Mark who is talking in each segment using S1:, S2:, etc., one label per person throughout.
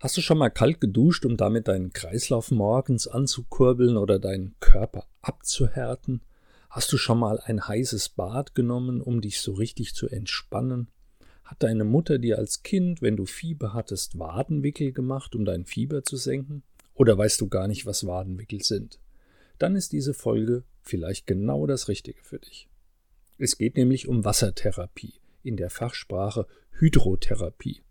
S1: Hast du schon mal kalt geduscht, um damit deinen Kreislauf morgens anzukurbeln oder deinen Körper abzuhärten? Hast du schon mal ein heißes Bad genommen, um dich so richtig zu entspannen? Hat deine Mutter dir als Kind, wenn du Fieber hattest, Wadenwickel gemacht, um dein Fieber zu senken? Oder weißt du gar nicht, was Wadenwickel sind? Dann ist diese Folge vielleicht genau das Richtige für dich. Es geht nämlich um Wassertherapie, in der Fachsprache Hydrotherapie.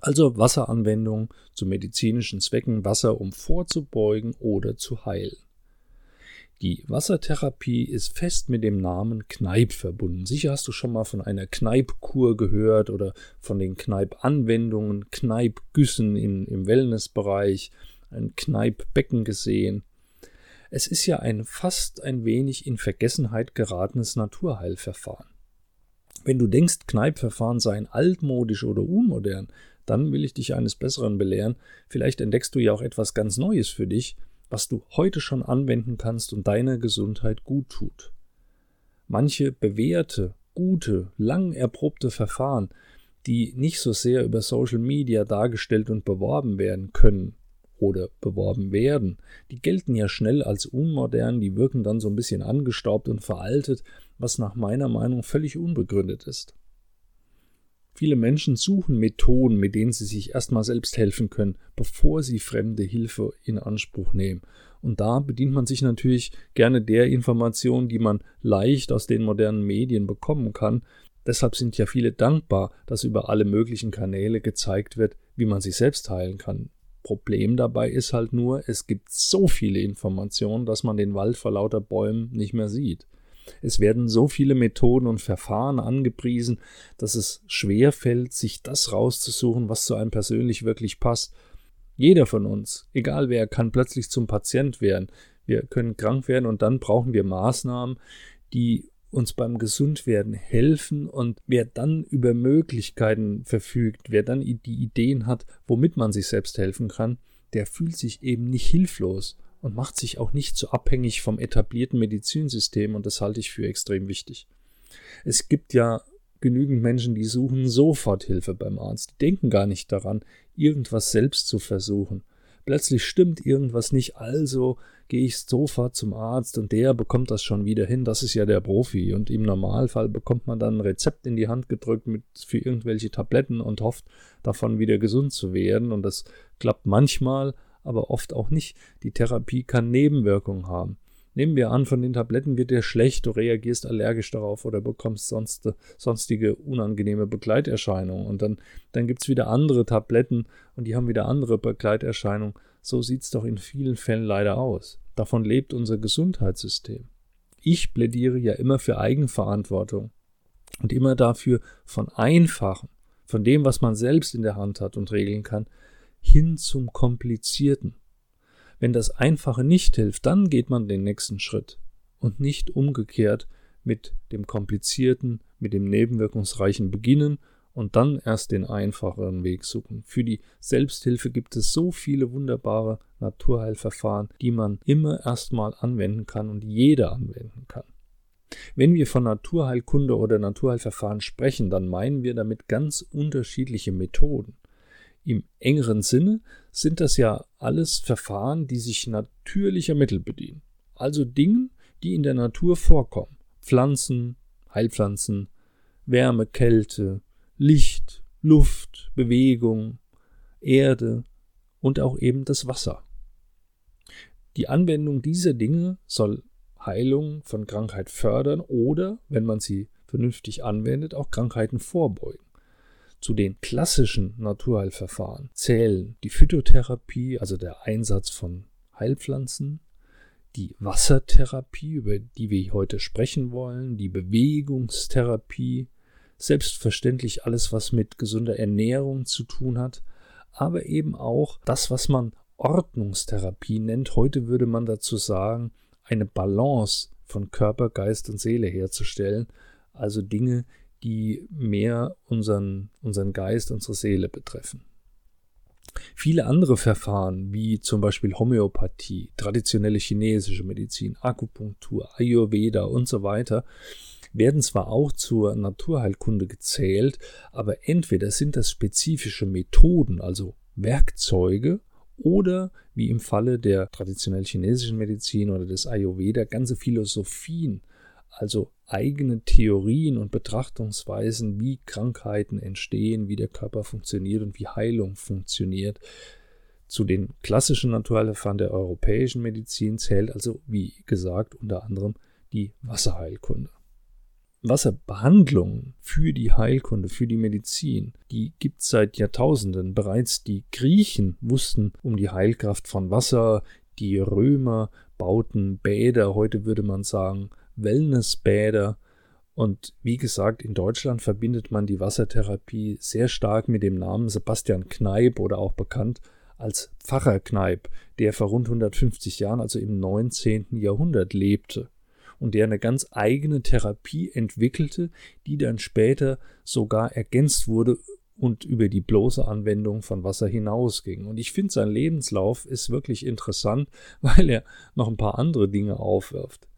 S1: Also Wasseranwendung zu medizinischen Zwecken, Wasser um vorzubeugen oder zu heilen. Die Wassertherapie ist fest mit dem Namen Kneipp verbunden. Sicher hast du schon mal von einer Kneippkur gehört oder von den Kneipp-Anwendungen, Kneippgüssen im Wellnessbereich, ein Kneippbecken gesehen. Es ist ja ein fast ein wenig in Vergessenheit geratenes Naturheilverfahren. Wenn du denkst, Kneippverfahren seien altmodisch oder unmodern, dann will ich dich eines Besseren belehren. Vielleicht entdeckst du ja auch etwas ganz Neues für dich, was du heute schon anwenden kannst und deiner Gesundheit gut tut. Manche bewährte, gute, lang erprobte Verfahren, die nicht so sehr über Social Media dargestellt und beworben werden können oder beworben werden, die gelten ja schnell als unmodern, die wirken dann so ein bisschen angestaubt und veraltet, was nach meiner Meinung völlig unbegründet ist. Viele Menschen suchen Methoden, mit denen sie sich erstmal selbst helfen können, bevor sie fremde Hilfe in Anspruch nehmen. Und da bedient man sich natürlich gerne der Information, die man leicht aus den modernen Medien bekommen kann. Deshalb sind ja viele dankbar, dass über alle möglichen Kanäle gezeigt wird, wie man sich selbst heilen kann. Problem dabei ist halt nur, es gibt so viele Informationen, dass man den Wald vor lauter Bäumen nicht mehr sieht. Es werden so viele Methoden und Verfahren angepriesen, dass es schwer fällt, sich das rauszusuchen, was zu einem persönlich wirklich passt. Jeder von uns, egal wer, kann plötzlich zum Patient werden. Wir können krank werden und dann brauchen wir Maßnahmen, die uns beim Gesundwerden helfen und wer dann über Möglichkeiten verfügt, wer dann die Ideen hat, womit man sich selbst helfen kann, der fühlt sich eben nicht hilflos und macht sich auch nicht so abhängig vom etablierten Medizinsystem und das halte ich für extrem wichtig. Es gibt ja genügend Menschen, die suchen sofort Hilfe beim Arzt, die denken gar nicht daran, irgendwas selbst zu versuchen. Plötzlich stimmt irgendwas nicht, also gehe ich sofort zum Arzt und der bekommt das schon wieder hin, das ist ja der Profi. Und im Normalfall bekommt man dann ein Rezept in die Hand gedrückt mit für irgendwelche Tabletten und hofft davon wieder gesund zu werden. Und das klappt manchmal, aber oft auch nicht. Die Therapie kann Nebenwirkungen haben. Nehmen wir an, von den Tabletten wird dir schlecht, du reagierst allergisch darauf oder bekommst sonst, sonstige unangenehme Begleiterscheinungen. Und dann, dann gibt es wieder andere Tabletten und die haben wieder andere Begleiterscheinungen. So sieht es doch in vielen Fällen leider aus. Davon lebt unser Gesundheitssystem. Ich plädiere ja immer für Eigenverantwortung und immer dafür, von einfachen, von dem, was man selbst in der Hand hat und regeln kann, hin zum Komplizierten. Wenn das Einfache nicht hilft, dann geht man den nächsten Schritt und nicht umgekehrt mit dem Komplizierten, mit dem Nebenwirkungsreichen beginnen und dann erst den einfacheren Weg suchen. Für die Selbsthilfe gibt es so viele wunderbare Naturheilverfahren, die man immer erstmal anwenden kann und jeder anwenden kann. Wenn wir von Naturheilkunde oder Naturheilverfahren sprechen, dann meinen wir damit ganz unterschiedliche Methoden. Im engeren Sinne sind das ja alles Verfahren, die sich natürlicher Mittel bedienen. Also Dinge, die in der Natur vorkommen. Pflanzen, Heilpflanzen, Wärme, Kälte, Licht, Luft, Bewegung, Erde und auch eben das Wasser. Die Anwendung dieser Dinge soll Heilung von Krankheit fördern oder, wenn man sie vernünftig anwendet, auch Krankheiten vorbeugen. Zu den klassischen Naturheilverfahren zählen die Phytotherapie, also der Einsatz von Heilpflanzen, die Wassertherapie, über die wir heute sprechen wollen, die Bewegungstherapie, selbstverständlich alles, was mit gesunder Ernährung zu tun hat, aber eben auch das, was man Ordnungstherapie nennt. Heute würde man dazu sagen, eine Balance von Körper, Geist und Seele herzustellen. Also Dinge, die mehr unseren, unseren Geist, unsere Seele betreffen. Viele andere Verfahren, wie zum Beispiel Homöopathie, traditionelle chinesische Medizin, Akupunktur, Ayurveda und so weiter, werden zwar auch zur Naturheilkunde gezählt, aber entweder sind das spezifische Methoden, also Werkzeuge, oder wie im Falle der traditionell chinesischen Medizin oder des Ayurveda ganze Philosophien, also eigene Theorien und Betrachtungsweisen, wie Krankheiten entstehen, wie der Körper funktioniert und wie Heilung funktioniert. Zu den klassischen Naturheilverfahren der europäischen Medizin zählt also, wie gesagt, unter anderem die Wasserheilkunde. Wasserbehandlungen für die Heilkunde, für die Medizin, die gibt es seit Jahrtausenden. Bereits die Griechen wussten um die Heilkraft von Wasser, die Römer bauten Bäder, heute würde man sagen Wellnessbäder. Und wie gesagt, in Deutschland verbindet man die Wassertherapie sehr stark mit dem Namen Sebastian Kneip oder auch bekannt als Pfarrer Kneip, der vor rund 150 Jahren, also im 19. Jahrhundert, lebte und der eine ganz eigene Therapie entwickelte, die dann später sogar ergänzt wurde und über die bloße Anwendung von Wasser hinausging. Und ich finde, sein Lebenslauf ist wirklich interessant, weil er noch ein paar andere Dinge aufwirft.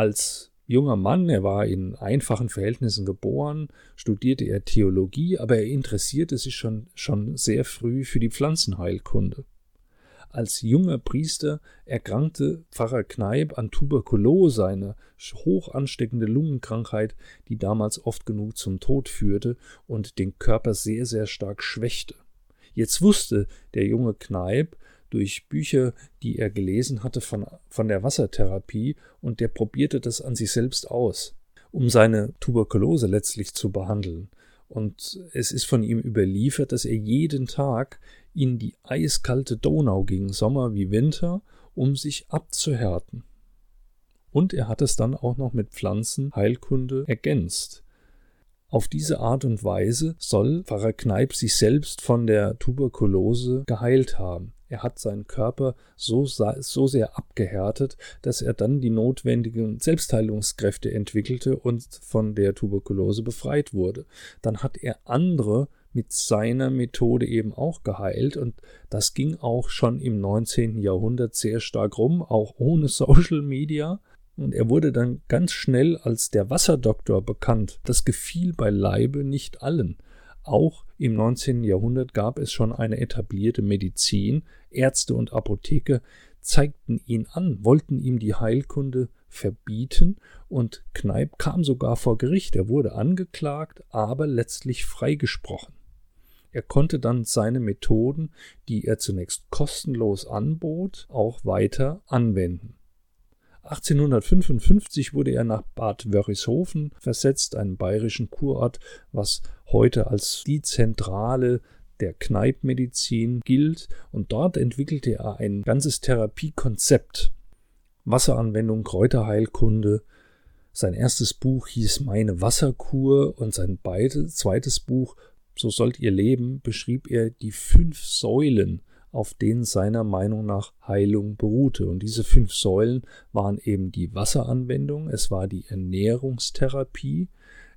S1: Als junger Mann, er war in einfachen Verhältnissen geboren, studierte er Theologie, aber er interessierte sich schon, schon sehr früh für die Pflanzenheilkunde. Als junger Priester erkrankte Pfarrer Kneip an Tuberkulose, eine hoch ansteckende Lungenkrankheit, die damals oft genug zum Tod führte und den Körper sehr, sehr stark schwächte. Jetzt wusste der junge Kneip durch Bücher, die er gelesen hatte von, von der Wassertherapie, und der probierte das an sich selbst aus, um seine Tuberkulose letztlich zu behandeln. Und es ist von ihm überliefert, dass er jeden Tag in die eiskalte Donau ging, Sommer wie Winter, um sich abzuhärten. Und er hat es dann auch noch mit Pflanzenheilkunde ergänzt. Auf diese Art und Weise soll Pfarrer Kneip sich selbst von der Tuberkulose geheilt haben. Er hat seinen Körper so, so sehr abgehärtet, dass er dann die notwendigen Selbstheilungskräfte entwickelte und von der Tuberkulose befreit wurde. Dann hat er andere mit seiner Methode eben auch geheilt und das ging auch schon im 19. Jahrhundert sehr stark rum, auch ohne Social Media. Und er wurde dann ganz schnell als der Wasserdoktor bekannt. Das gefiel beileibe nicht allen. Auch im 19. Jahrhundert gab es schon eine etablierte Medizin. Ärzte und Apotheker zeigten ihn an, wollten ihm die Heilkunde verbieten und Kneip kam sogar vor Gericht. Er wurde angeklagt, aber letztlich freigesprochen. Er konnte dann seine Methoden, die er zunächst kostenlos anbot, auch weiter anwenden. 1855 wurde er nach Bad Wörishofen versetzt, einem bayerischen Kurort, was heute als die Zentrale der Kneipmedizin gilt, und dort entwickelte er ein ganzes Therapiekonzept. Wasseranwendung, Kräuterheilkunde. Sein erstes Buch hieß Meine Wasserkur und sein zweites Buch so sollt ihr leben, beschrieb er die fünf Säulen, auf denen seiner Meinung nach Heilung beruhte. Und diese fünf Säulen waren eben die Wasseranwendung, es war die Ernährungstherapie,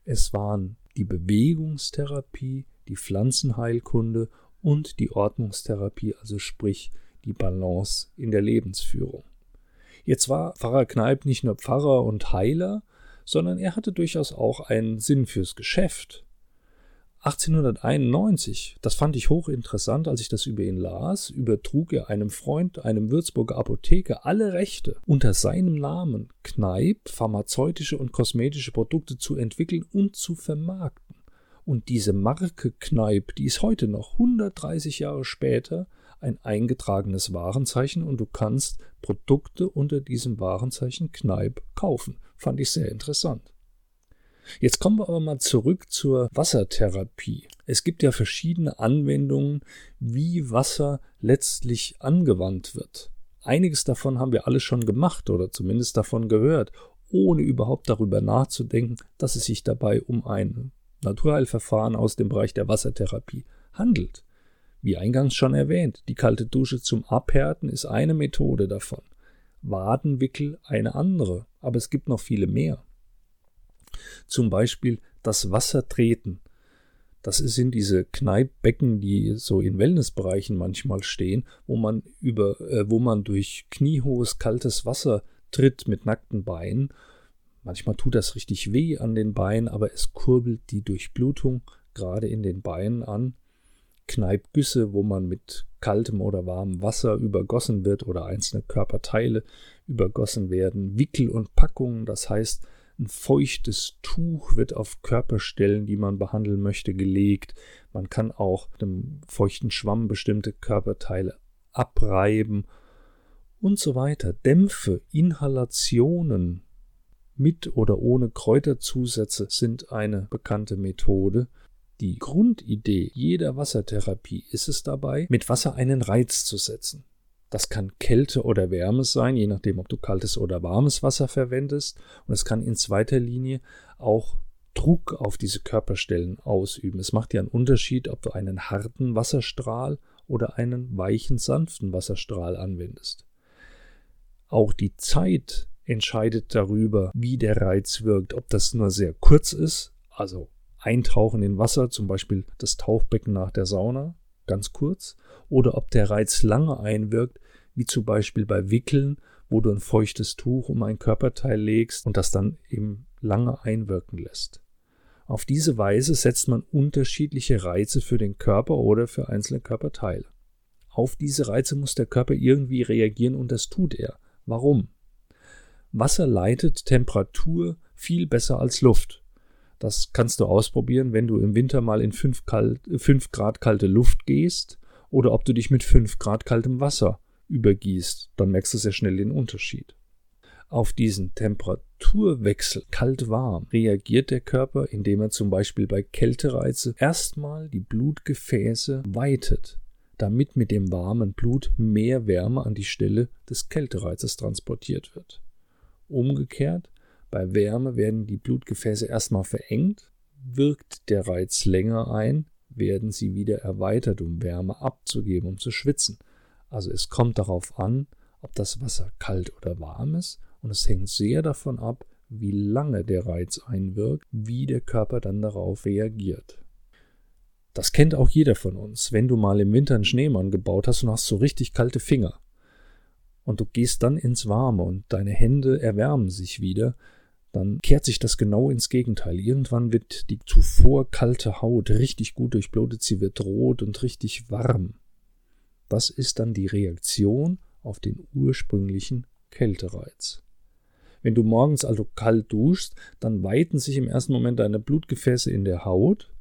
S1: es waren die Bewegungstherapie, die Pflanzenheilkunde und die Ordnungstherapie, also sprich die Balance in der Lebensführung. Jetzt war Pfarrer Kneip nicht nur Pfarrer und Heiler, sondern er hatte durchaus auch einen Sinn fürs Geschäft. 1891, das fand ich hochinteressant, als ich das über ihn las, übertrug er einem Freund, einem Würzburger Apotheker, alle Rechte, unter seinem Namen Kneip pharmazeutische und kosmetische Produkte zu entwickeln und zu vermarkten. Und diese Marke Kneip, die ist heute noch 130 Jahre später ein eingetragenes Warenzeichen und du kannst Produkte unter diesem Warenzeichen Kneip kaufen. Fand ich sehr interessant. Jetzt kommen wir aber mal zurück zur Wassertherapie. Es gibt ja verschiedene Anwendungen, wie Wasser letztlich angewandt wird. Einiges davon haben wir alle schon gemacht oder zumindest davon gehört, ohne überhaupt darüber nachzudenken, dass es sich dabei um ein Naturheilverfahren aus dem Bereich der Wassertherapie handelt. Wie eingangs schon erwähnt, die kalte Dusche zum Abhärten ist eine Methode davon. Wadenwickel eine andere, aber es gibt noch viele mehr. Zum Beispiel das Wassertreten. Das sind diese Kneippbecken, die so in Wellnessbereichen manchmal stehen, wo man über, äh, wo man durch kniehohes kaltes Wasser tritt mit nackten Beinen. Manchmal tut das richtig weh an den Beinen, aber es kurbelt die Durchblutung gerade in den Beinen an. Kneippgüsse, wo man mit kaltem oder warmem Wasser übergossen wird oder einzelne Körperteile übergossen werden. Wickel und Packungen, das heißt, ein feuchtes Tuch wird auf Körperstellen, die man behandeln möchte, gelegt. Man kann auch mit einem feuchten Schwamm bestimmte Körperteile abreiben und so weiter. Dämpfe, Inhalationen mit oder ohne Kräuterzusätze sind eine bekannte Methode. Die Grundidee jeder Wassertherapie ist es dabei, mit Wasser einen Reiz zu setzen. Das kann Kälte oder Wärme sein, je nachdem, ob du kaltes oder warmes Wasser verwendest. Und es kann in zweiter Linie auch Druck auf diese Körperstellen ausüben. Es macht ja einen Unterschied, ob du einen harten Wasserstrahl oder einen weichen, sanften Wasserstrahl anwendest. Auch die Zeit entscheidet darüber, wie der Reiz wirkt, ob das nur sehr kurz ist, also Eintauchen in Wasser, zum Beispiel das Tauchbecken nach der Sauna, ganz kurz, oder ob der Reiz lange einwirkt, wie zum Beispiel bei Wickeln, wo du ein feuchtes Tuch um ein Körperteil legst und das dann eben lange einwirken lässt. Auf diese Weise setzt man unterschiedliche Reize für den Körper oder für einzelne Körperteile. Auf diese Reize muss der Körper irgendwie reagieren und das tut er. Warum? Wasser leitet Temperatur viel besser als Luft. Das kannst du ausprobieren, wenn du im Winter mal in 5, Grad kalte Luft gehst oder ob du dich mit 5 Grad kaltem Wasser übergießt, dann merkst du sehr schnell den Unterschied. Auf diesen Temperaturwechsel kalt-warm reagiert der Körper, indem er zum Beispiel bei Kältereize erstmal die Blutgefäße weitet, damit mit dem warmen Blut mehr Wärme an die Stelle des Kältereizes transportiert wird. Umgekehrt, bei Wärme werden die Blutgefäße erstmal verengt, wirkt der Reiz länger ein, werden sie wieder erweitert, um Wärme abzugeben, um zu schwitzen. Also es kommt darauf an, ob das Wasser kalt oder warm ist und es hängt sehr davon ab, wie lange der Reiz einwirkt, wie der Körper dann darauf reagiert. Das kennt auch jeder von uns. Wenn du mal im Winter einen Schneemann gebaut hast und hast so richtig kalte Finger und du gehst dann ins Warme und deine Hände erwärmen sich wieder, dann kehrt sich das genau ins Gegenteil. Irgendwann wird die zuvor kalte Haut richtig gut durchblutet, sie wird rot und richtig warm. Das ist dann die Reaktion auf den ursprünglichen Kältereiz. Wenn du morgens also kalt duschst, dann weiten sich im ersten Moment deine Blutgefäße in der Haut.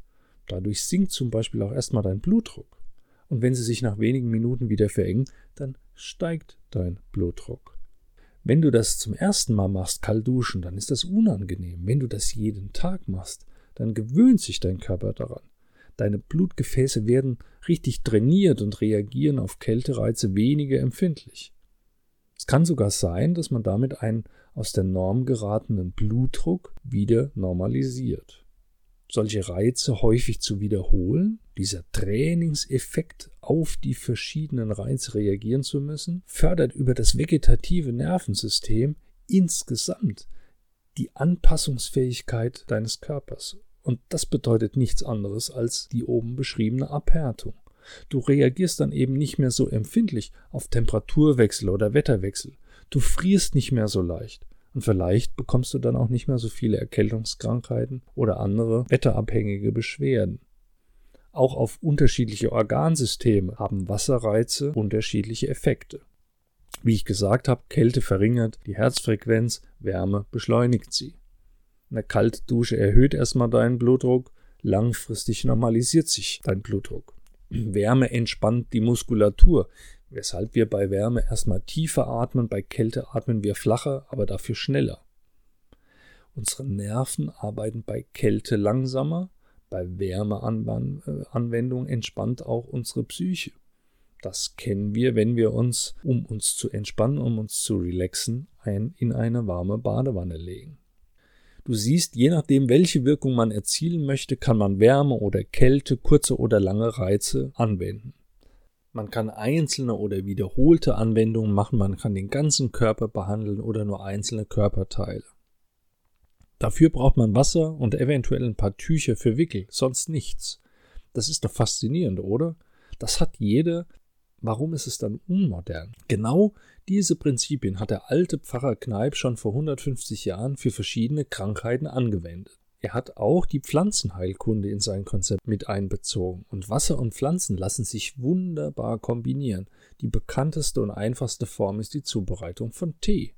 S1: Dadurch sinkt zum Beispiel auch erstmal dein Blutdruck. Und wenn sie sich nach wenigen Minuten wieder verengen, dann steigt dein Blutdruck. Wenn du das zum ersten Mal machst, kalt duschen, dann ist das unangenehm. Wenn du das jeden Tag machst, dann gewöhnt sich dein Körper daran. Deine Blutgefäße werden richtig trainiert und reagieren auf Kältereize weniger empfindlich. Es kann sogar sein, dass man damit einen aus der Norm geratenen Blutdruck wieder normalisiert. Solche Reize häufig zu wiederholen, dieser Trainingseffekt auf die verschiedenen Reize reagieren zu müssen, fördert über das vegetative Nervensystem insgesamt die Anpassungsfähigkeit deines Körpers und das bedeutet nichts anderes als die oben beschriebene Abhärtung. Du reagierst dann eben nicht mehr so empfindlich auf Temperaturwechsel oder Wetterwechsel. Du frierst nicht mehr so leicht. Und vielleicht bekommst du dann auch nicht mehr so viele Erkältungskrankheiten oder andere wetterabhängige Beschwerden. Auch auf unterschiedliche Organsysteme haben Wasserreize unterschiedliche Effekte. Wie ich gesagt habe, Kälte verringert die Herzfrequenz, Wärme beschleunigt sie. Eine kalte Dusche erhöht erstmal deinen Blutdruck, langfristig normalisiert sich dein Blutdruck. Wärme entspannt die Muskulatur, weshalb wir bei Wärme erstmal tiefer atmen, bei Kälte atmen wir flacher, aber dafür schneller. Unsere Nerven arbeiten bei Kälte langsamer, bei Wärmeanwendung entspannt auch unsere Psyche. Das kennen wir, wenn wir uns, um uns zu entspannen, um uns zu relaxen, ein, in eine warme Badewanne legen. Du siehst, je nachdem, welche Wirkung man erzielen möchte, kann man Wärme oder Kälte, kurze oder lange Reize anwenden. Man kann einzelne oder wiederholte Anwendungen machen, man kann den ganzen Körper behandeln oder nur einzelne Körperteile. Dafür braucht man Wasser und eventuell ein paar Tücher für Wickel, sonst nichts. Das ist doch faszinierend, oder? Das hat jeder. Warum ist es dann unmodern? Genau diese Prinzipien hat der alte Pfarrer Kneip schon vor 150 Jahren für verschiedene Krankheiten angewendet. Er hat auch die Pflanzenheilkunde in sein Konzept mit einbezogen. Und Wasser und Pflanzen lassen sich wunderbar kombinieren. Die bekannteste und einfachste Form ist die Zubereitung von Tee.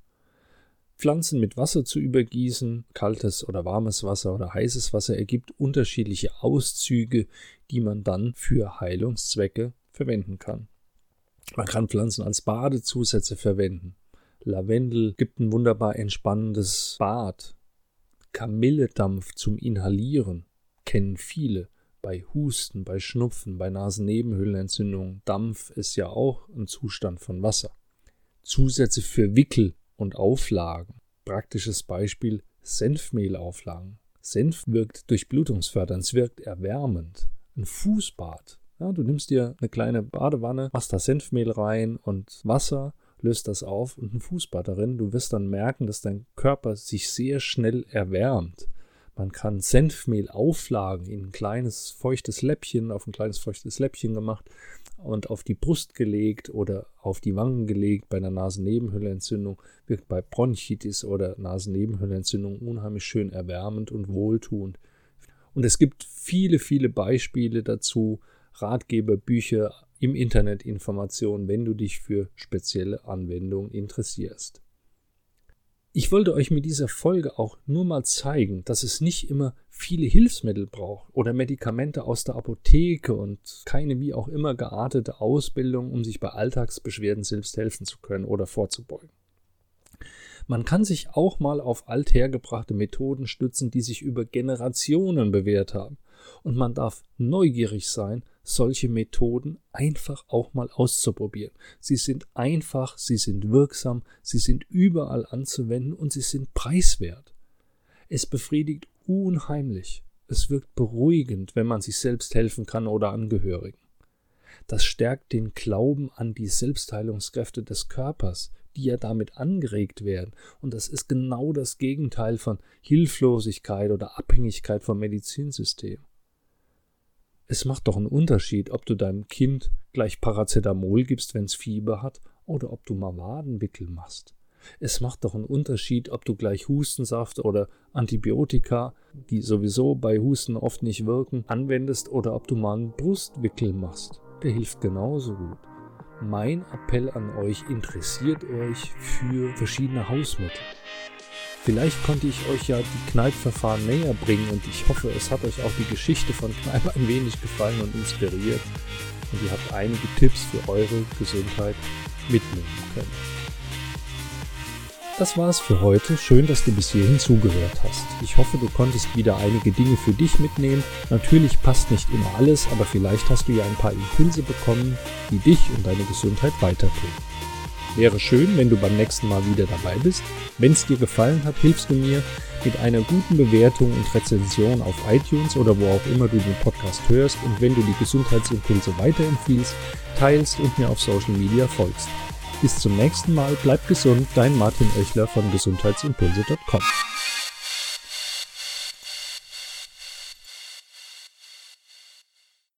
S1: Pflanzen mit Wasser zu übergießen, kaltes oder warmes Wasser oder heißes Wasser ergibt unterschiedliche Auszüge, die man dann für Heilungszwecke verwenden kann. Man kann Pflanzen als Badezusätze verwenden. Lavendel gibt ein wunderbar entspannendes Bad. Kamilledampf zum Inhalieren kennen viele. Bei Husten, bei Schnupfen, bei Nasennebenhöhlenentzündungen. Dampf ist ja auch ein Zustand von Wasser. Zusätze für Wickel und Auflagen. Praktisches Beispiel Senfmehlauflagen. Senf wirkt durchblutungsfördernd, es wirkt erwärmend. Ein Fußbad. Ja, du nimmst dir eine kleine Badewanne, machst da Senfmehl rein und Wasser löst das auf und ein Fußbad darin. Du wirst dann merken, dass dein Körper sich sehr schnell erwärmt. Man kann Senfmehl auflagen in ein kleines feuchtes Läppchen, auf ein kleines feuchtes Läppchen gemacht und auf die Brust gelegt oder auf die Wangen gelegt bei einer Nasennebenhöhlenentzündung, wirkt bei Bronchitis oder Nasennebenhöhlenentzündung unheimlich schön erwärmend und wohltuend. Und es gibt viele, viele Beispiele dazu, Ratgeber, Bücher, im Internet Informationen, wenn du dich für spezielle Anwendungen interessierst. Ich wollte euch mit dieser Folge auch nur mal zeigen, dass es nicht immer viele Hilfsmittel braucht oder Medikamente aus der Apotheke und keine wie auch immer geartete Ausbildung, um sich bei Alltagsbeschwerden selbst helfen zu können oder vorzubeugen. Man kann sich auch mal auf althergebrachte Methoden stützen, die sich über Generationen bewährt haben. Und man darf neugierig sein, solche Methoden einfach auch mal auszuprobieren. Sie sind einfach, sie sind wirksam, sie sind überall anzuwenden und sie sind preiswert. Es befriedigt unheimlich. Es wirkt beruhigend, wenn man sich selbst helfen kann oder Angehörigen. Das stärkt den Glauben an die Selbstheilungskräfte des Körpers, die ja damit angeregt werden. Und das ist genau das Gegenteil von Hilflosigkeit oder Abhängigkeit vom Medizinsystem. Es macht doch einen Unterschied, ob du deinem Kind gleich Paracetamol gibst, wenn es Fieber hat, oder ob du mal Wadenwickel machst. Es macht doch einen Unterschied, ob du gleich Hustensaft oder Antibiotika, die sowieso bei Husten oft nicht wirken, anwendest oder ob du mal einen Brustwickel machst. Der hilft genauso gut. Mein Appell an euch, interessiert euch für verschiedene Hausmittel. Vielleicht konnte ich euch ja die Kneipverfahren näher bringen und ich hoffe, es hat euch auch die Geschichte von Kneipp ein wenig gefallen und inspiriert und ihr habt einige Tipps für eure Gesundheit mitnehmen können. Das war's für heute. Schön, dass du bis hierhin zugehört hast. Ich hoffe, du konntest wieder einige Dinge für dich mitnehmen. Natürlich passt nicht immer alles, aber vielleicht hast du ja ein paar Impulse bekommen, die dich und deine Gesundheit weiterbringen. Wäre schön, wenn du beim nächsten Mal wieder dabei bist. Wenn es dir gefallen hat, hilfst du mir mit einer guten Bewertung und Rezension auf iTunes oder wo auch immer du den Podcast hörst und wenn du die Gesundheitsimpulse weiterempfiehlst, teilst und mir auf Social Media folgst. Bis zum nächsten Mal, bleib gesund, dein Martin Oechler von gesundheitsimpulse.com.